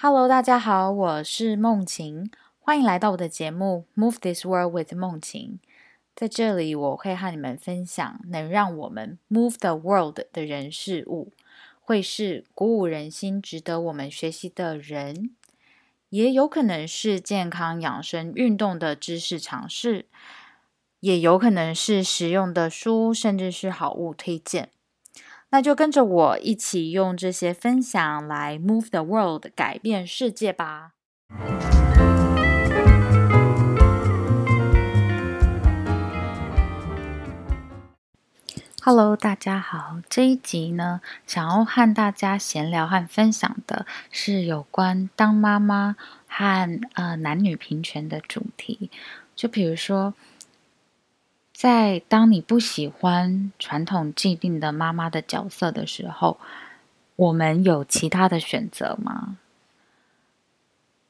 Hello，大家好，我是梦晴，欢迎来到我的节目《Move This World with 梦晴》。在这里，我会和你们分享能让我们 move the world 的人事物，会是鼓舞人心、值得我们学习的人，也有可能是健康养生、运动的知识尝试，也有可能是实用的书，甚至是好物推荐。那就跟着我一起用这些分享来 move the world，改变世界吧。Hello，大家好。这一集呢，想要和大家闲聊和分享的是有关当妈妈和呃男女平权的主题。就比如说。在当你不喜欢传统既定的妈妈的角色的时候，我们有其他的选择吗？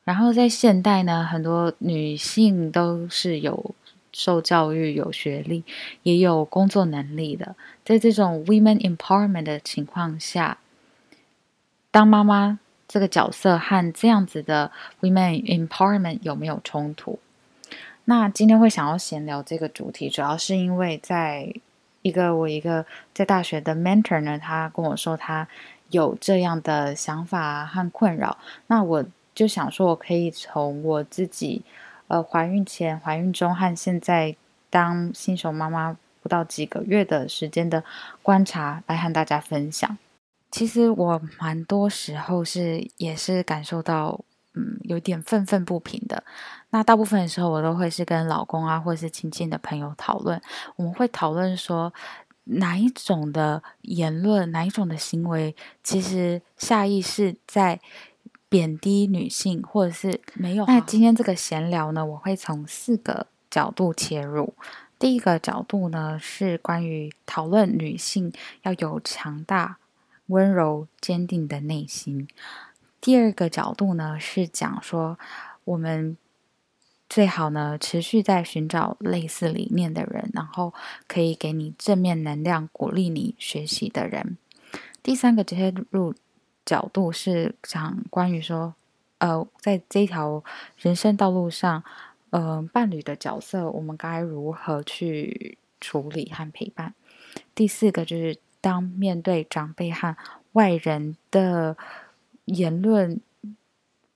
然后在现代呢，很多女性都是有受教育、有学历，也有工作能力的。在这种 women empowerment 的情况下，当妈妈这个角色和这样子的 women empowerment 有没有冲突？那今天会想要闲聊这个主题，主要是因为在一个我一个在大学的 mentor 呢，他跟我说他有这样的想法和困扰。那我就想说，我可以从我自己呃怀孕前、怀孕中和现在当新手妈妈不到几个月的时间的观察来和大家分享。其实我蛮多时候是也是感受到。嗯，有点愤愤不平的。那大部分的时候，我都会是跟老公啊，或者是亲近的朋友讨论。我们会讨论说，哪一种的言论，哪一种的行为，其实下意识在贬低女性，或者是没有。那今天这个闲聊呢，我会从四个角度切入。第一个角度呢，是关于讨论女性要有强大、温柔、坚定的内心。第二个角度呢，是讲说我们最好呢持续在寻找类似理念的人，然后可以给你正面能量、鼓励你学习的人。第三个切入角度是讲关于说，呃，在这条人生道路上，呃，伴侣的角色我们该如何去处理和陪伴。第四个就是当面对长辈和外人的。言论、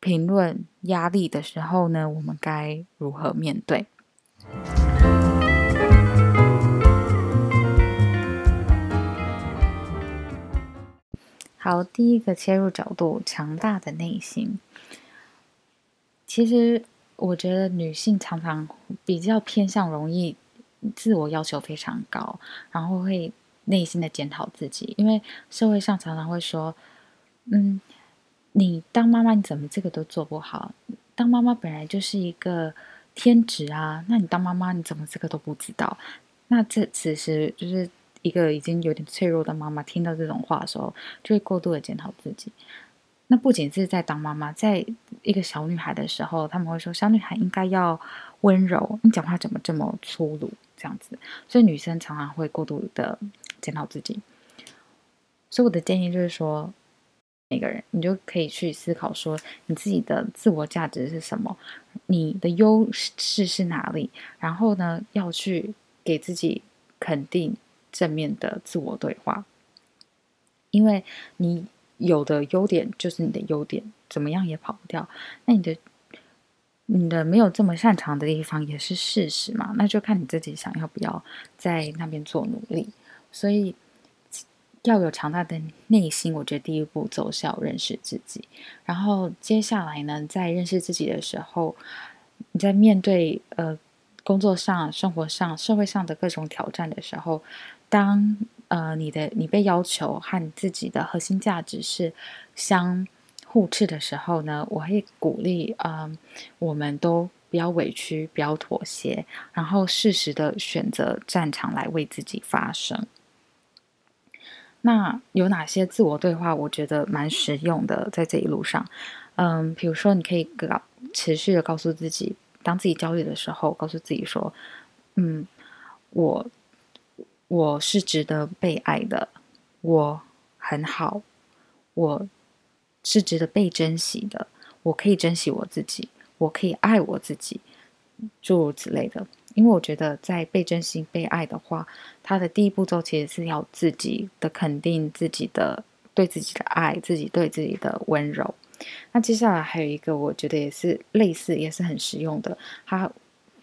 评论、压力的时候呢，我们该如何面对？好，第一个切入角度，强大的内心。其实，我觉得女性常常比较偏向容易自我要求非常高，然后会内心的检讨自己，因为社会上常常会说，嗯。你当妈妈，你怎么这个都做不好？当妈妈本来就是一个天职啊，那你当妈妈，你怎么这个都不知道？那这此时就是一个已经有点脆弱的妈妈，听到这种话的时候，就会过度的检讨自己。那不仅是在当妈妈，在一个小女孩的时候，他们会说小女孩应该要温柔，你讲话怎么这么粗鲁？这样子，所以女生常常会过度的检讨自己。所以我的建议就是说。每个人，你就可以去思考说，你自己的自我价值是什么，你的优势是哪里，然后呢，要去给自己肯定正面的自我对话，因为你有的优点就是你的优点，怎么样也跑不掉。那你的你的没有这么擅长的地方也是事实嘛，那就看你自己想要不要在那边做努力。所以。要有强大的内心，我觉得第一步走是要认识自己。然后接下来呢，在认识自己的时候，你在面对呃工作上、生活上、社会上的各种挑战的时候，当呃你的你被要求和自己的核心价值是相互斥的时候呢，我会鼓励嗯，我们都不要委屈，不要妥协，然后适时的选择战场来为自己发声。那有哪些自我对话？我觉得蛮实用的，在这一路上，嗯，比如说，你可以告持续的告诉自己，当自己焦虑的时候，告诉自己说，嗯，我我是值得被爱的，我很好，我是值得被珍惜的，我可以珍惜我自己，我可以爱我自己，诸如此类的。因为我觉得，在被珍惜、被爱的话，它的第一步骤其实是要自己的肯定、自己的对自己的爱、自己对自己的温柔。那接下来还有一个，我觉得也是类似，也是很实用的。它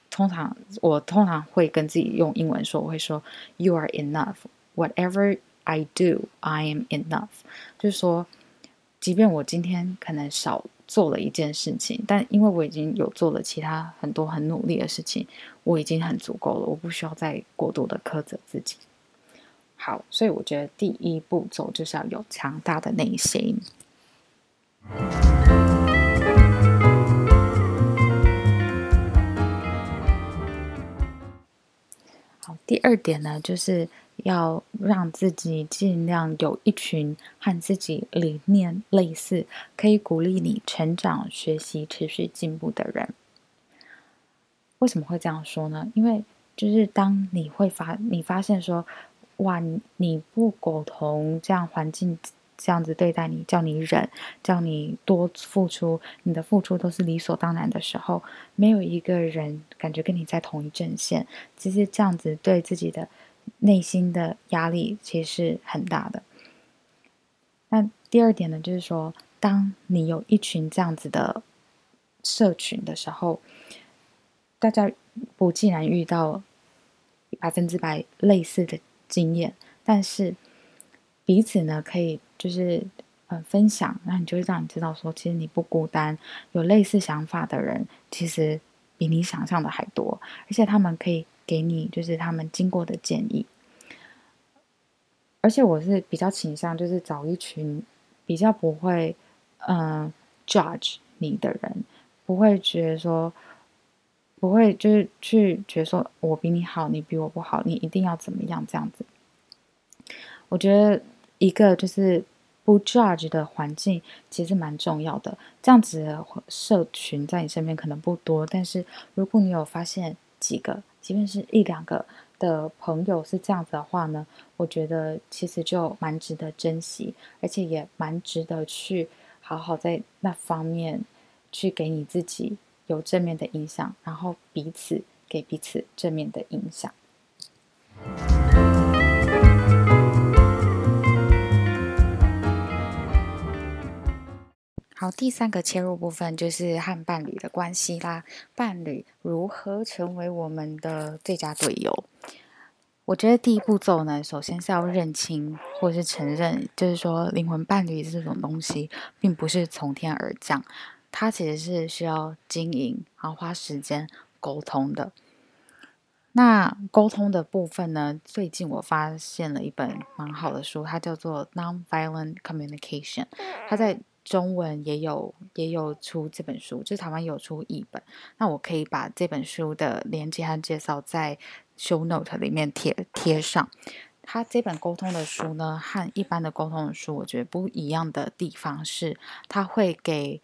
通常我通常会跟自己用英文说，我会说 “You are enough. Whatever I do, I am enough.” 就是说，即便我今天可能少做了一件事情，但因为我已经有做了其他很多很努力的事情，我已经很足够了，我不需要再过度的苛责自己。好，所以我觉得第一步骤就是要有强大的内心。好，第二点呢，就是要让自己尽量有一群和自己理念类似，可以鼓励你成长、学习、持续进步的人。为什么会这样说呢？因为就是当你会发，你发现说，哇，你不苟同这样环境。这样子对待你，叫你忍，叫你多付出，你的付出都是理所当然的时候，没有一个人感觉跟你在同一阵线。其实这样子对自己的内心的压力其实是很大的。那第二点呢，就是说，当你有一群这样子的社群的时候，大家不既然遇到百分之百类似的经验，但是彼此呢可以。就是呃分享，那你就会让你知道说，其实你不孤单，有类似想法的人，其实比你想象的还多，而且他们可以给你就是他们经过的建议。而且我是比较倾向就是找一群比较不会嗯 judge 你的人，不会觉得说不会就是去觉得说我比你好，你比我不好，你一定要怎么样这样子。我觉得。一个就是不 judge 的环境，其实蛮重要的。这样子的社群在你身边可能不多，但是如果你有发现几个，即便是一两个的朋友是这样子的话呢，我觉得其实就蛮值得珍惜，而且也蛮值得去好好在那方面去给你自己有正面的影响，然后彼此给彼此正面的影响。好，第三个切入部分就是和伴侣的关系啦。伴侣如何成为我们的最佳队友？我觉得第一步骤呢，首先是要认清或是承认，就是说灵魂伴侣这种东西，并不是从天而降，它其实是需要经营，然后花时间沟通的。那沟通的部分呢，最近我发现了一本蛮好的书，它叫做《Nonviolent Communication》，它在。中文也有也有出这本书，就是台湾有出译本。那我可以把这本书的连接和介绍在 show note 里面贴贴上。它这本沟通的书呢，和一般的沟通的书，我觉得不一样的地方是，它会给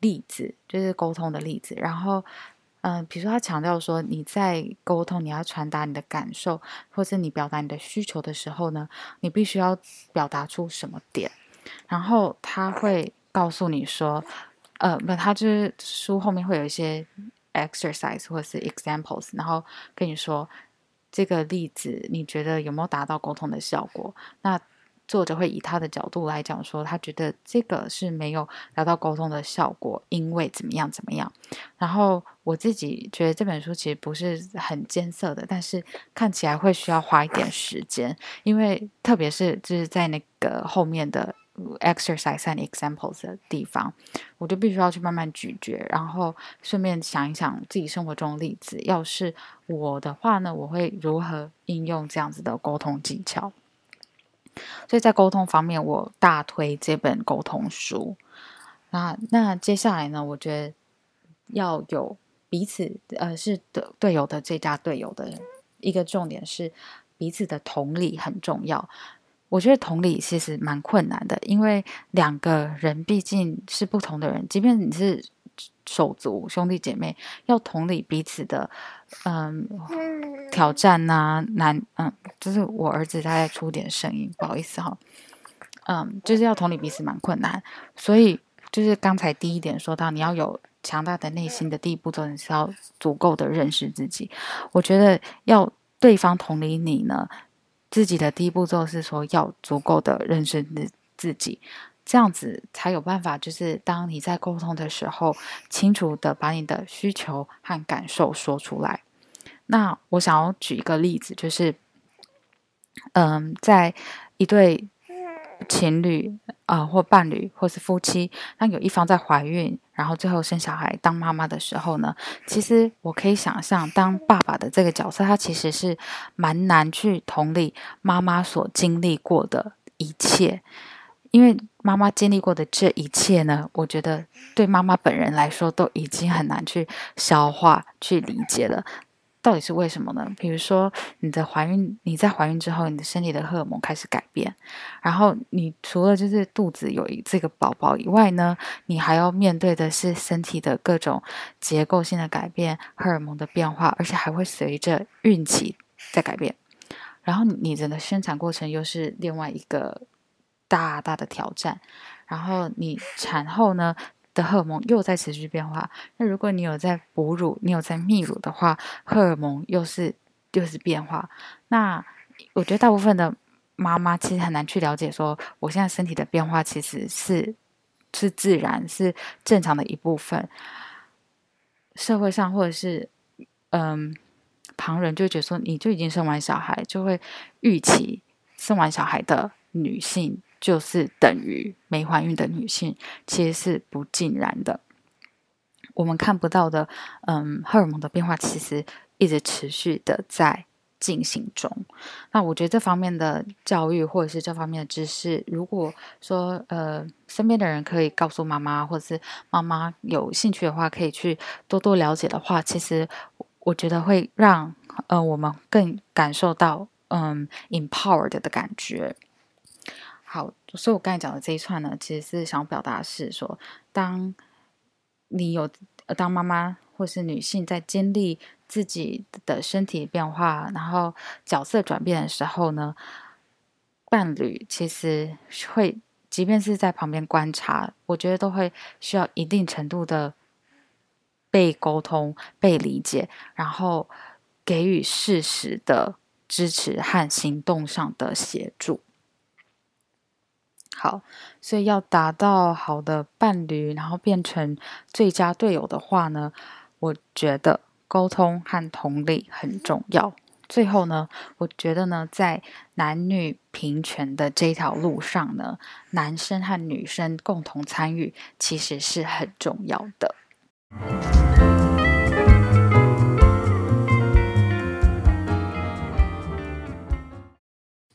例子，就是沟通的例子。然后，嗯，比如说他强调说，你在沟通，你要传达你的感受，或者你表达你的需求的时候呢，你必须要表达出什么点。然后他会告诉你说，呃，不，他就是书后面会有一些 exercise 或是 examples，然后跟你说这个例子你觉得有没有达到沟通的效果？那作者会以他的角度来讲说，他觉得这个是没有达到沟通的效果，因为怎么样怎么样。然后我自己觉得这本书其实不是很艰涩的，但是看起来会需要花一点时间，因为特别是就是在那个后面的。Exercise and examples 的地方，我就必须要去慢慢咀嚼，然后顺便想一想自己生活中的例子。要是我的话呢，我会如何应用这样子的沟通技巧？所以在沟通方面，我大推这本沟通书。那那接下来呢，我觉得要有彼此呃是的队友的最佳队友的一个重点是彼此的同理很重要。我觉得同理其实蛮困难的，因为两个人毕竟是不同的人，即便你是手足兄弟姐妹，要同理彼此的嗯挑战呐难嗯，就是我儿子他在出点声音，不好意思哈，嗯，就是要同理彼此蛮困难，所以。就是刚才第一点说到，你要有强大的内心的第一步骤，你是要足够的认识自己。我觉得要对方同理你呢，自己的第一步骤是说要足够的认识自自己，这样子才有办法，就是当你在沟通的时候，清楚的把你的需求和感受说出来。那我想要举一个例子，就是，嗯，在一对。情侣啊，或伴侣，或是夫妻，那有一方在怀孕，然后最后生小孩当妈妈的时候呢，其实我可以想象，当爸爸的这个角色，他其实是蛮难去同理妈妈所经历过的一切，因为妈妈经历过的这一切呢，我觉得对妈妈本人来说都已经很难去消化、去理解了。到底是为什么呢？比如说，你的怀孕，你在怀孕之后，你的身体的荷尔蒙开始改变，然后你除了就是肚子有这个宝宝以外呢，你还要面对的是身体的各种结构性的改变、荷尔蒙的变化，而且还会随着孕期在改变。然后你整个生产过程又是另外一个大大的挑战。然后你产后呢？的荷尔蒙又在持续变化。那如果你有在哺乳，你有在泌乳的话，荷尔蒙又是又是变化。那我觉得大部分的妈妈其实很难去了解，说我现在身体的变化其实是是自然、是正常的一部分。社会上或者是嗯旁人就觉得说，你就已经生完小孩，就会预期生完小孩的女性。就是等于没怀孕的女性，其实是不尽然的。我们看不到的，嗯，荷尔蒙的变化其实一直持续的在进行中。那我觉得这方面的教育或者是这方面的知识，如果说呃身边的人可以告诉妈妈，或者是妈妈有兴趣的话，可以去多多了解的话，其实我觉得会让呃我们更感受到嗯 empowered 的感觉。好，所以我刚才讲的这一串呢，其实是想表达是说，当你有当妈妈或是女性在经历自己的身体变化，然后角色转变的时候呢，伴侣其实会，即便是在旁边观察，我觉得都会需要一定程度的被沟通、被理解，然后给予适时的支持和行动上的协助。好，所以要达到好的伴侣，然后变成最佳队友的话呢，我觉得沟通和同理很重要。最后呢，我觉得呢，在男女平权的这条路上呢，男生和女生共同参与其实是很重要的。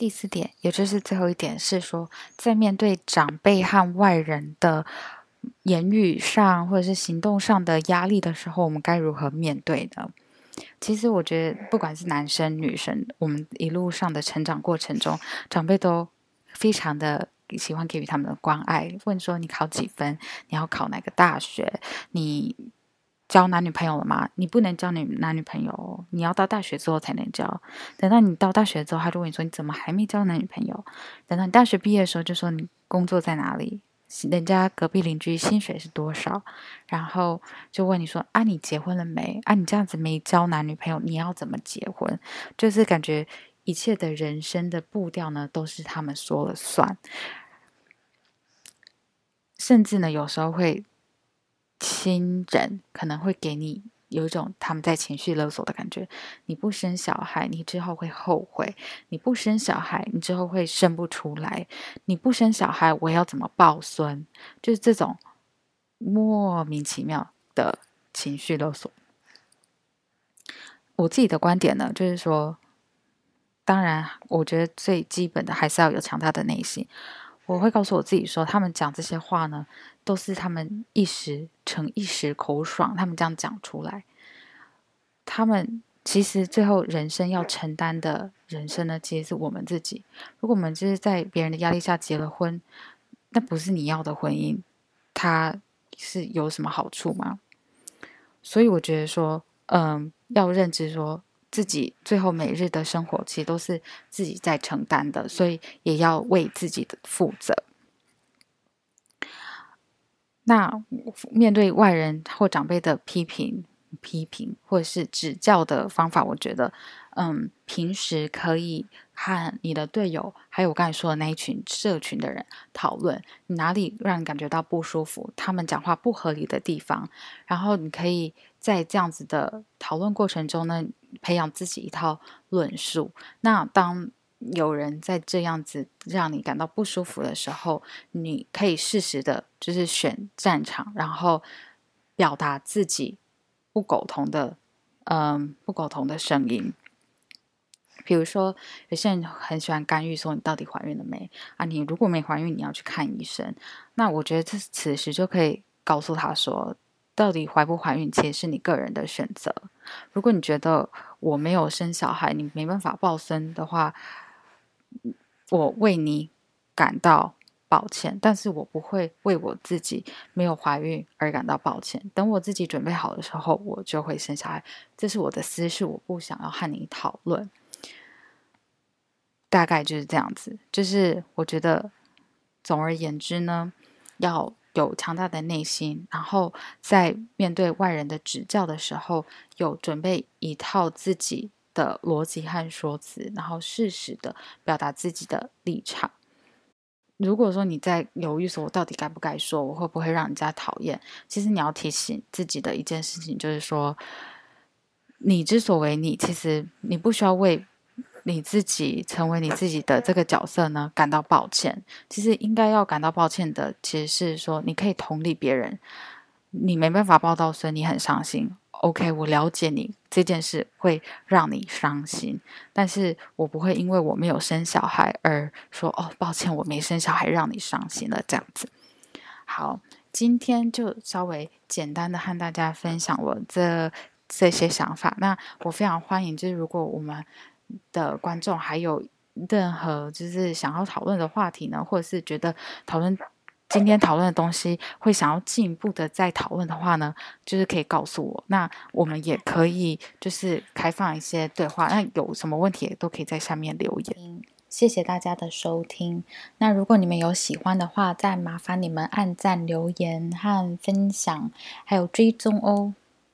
第四点，也就是最后一点，是说在面对长辈和外人的言语上或者是行动上的压力的时候，我们该如何面对呢？其实我觉得，不管是男生女生，我们一路上的成长过程中，长辈都非常的喜欢给予他们的关爱，问说你考几分，你要考哪个大学，你。交男女朋友了吗？你不能交女男女朋友，你要到大学之后才能交。等到你到大学之后，他就问你说：“你怎么还没交男女朋友？”等到你大学毕业的时候，就说你工作在哪里？人家隔壁邻居薪水是多少？然后就问你说：“啊，你结婚了没？啊，你这样子没交男女朋友，你要怎么结婚？”就是感觉一切的人生的步调呢，都是他们说了算，甚至呢，有时候会。亲人可能会给你有一种他们在情绪勒索的感觉。你不生小孩，你之后会后悔；你不生小孩，你之后会生不出来；你不生小孩，我要怎么抱孙？就是这种莫名其妙的情绪勒索。我自己的观点呢，就是说，当然，我觉得最基本的还是要有强大的内心。我会告诉我自己说，他们讲这些话呢。都是他们一时逞一时口爽，他们这样讲出来。他们其实最后人生要承担的人生呢，其实是我们自己。如果我们就是在别人的压力下结了婚，那不是你要的婚姻，它是有什么好处吗？所以我觉得说，嗯，要认知说自己最后每日的生活其实都是自己在承担的，所以也要为自己的负责。那面对外人或长辈的批评、批评或者是指教的方法，我觉得，嗯，平时可以和你的队友，还有我刚才说的那一群社群的人讨论，你哪里让你感觉到不舒服，他们讲话不合理的地方，然后你可以在这样子的讨论过程中呢，培养自己一套论述。那当有人在这样子让你感到不舒服的时候，你可以适时的，就是选战场，然后表达自己不苟同的，嗯，不苟同的声音。比如说，有些人很喜欢干预，说你到底怀孕了没啊？你如果没怀孕，你要去看医生。那我觉得这此时就可以告诉他说，到底怀不怀孕，其实是你个人的选择。如果你觉得我没有生小孩，你没办法抱孙的话，我为你感到抱歉，但是我不会为我自己没有怀孕而感到抱歉。等我自己准备好的时候，我就会生小孩。这是我的私事，我不想要和你讨论。大概就是这样子。就是我觉得，总而言之呢，要有强大的内心，然后在面对外人的指教的时候，有准备一套自己。的逻辑和说辞，然后适时的表达自己的立场。如果说你在犹豫说，我到底该不该说，我会不会让人家讨厌？其实你要提醒自己的一件事情，就是说，你之所为你，其实你不需要为你自己成为你自己的这个角色呢感到抱歉。其实应该要感到抱歉的，其实是说你可以同理别人，你没办法抱到孙，你很伤心。OK，我了解你这件事会让你伤心，但是我不会因为我没有生小孩而说哦，抱歉，我没生小孩让你伤心了这样子。好，今天就稍微简单的和大家分享我这这些想法。那我非常欢迎，就是如果我们的观众还有任何就是想要讨论的话题呢，或者是觉得讨论。今天讨论的东西会想要进一步的再讨论的话呢，就是可以告诉我，那我们也可以就是开放一些对话，那有什么问题都可以在下面留言。谢谢大家的收听。那如果你们有喜欢的话，再麻烦你们按赞、留言和分享，还有追踪哦。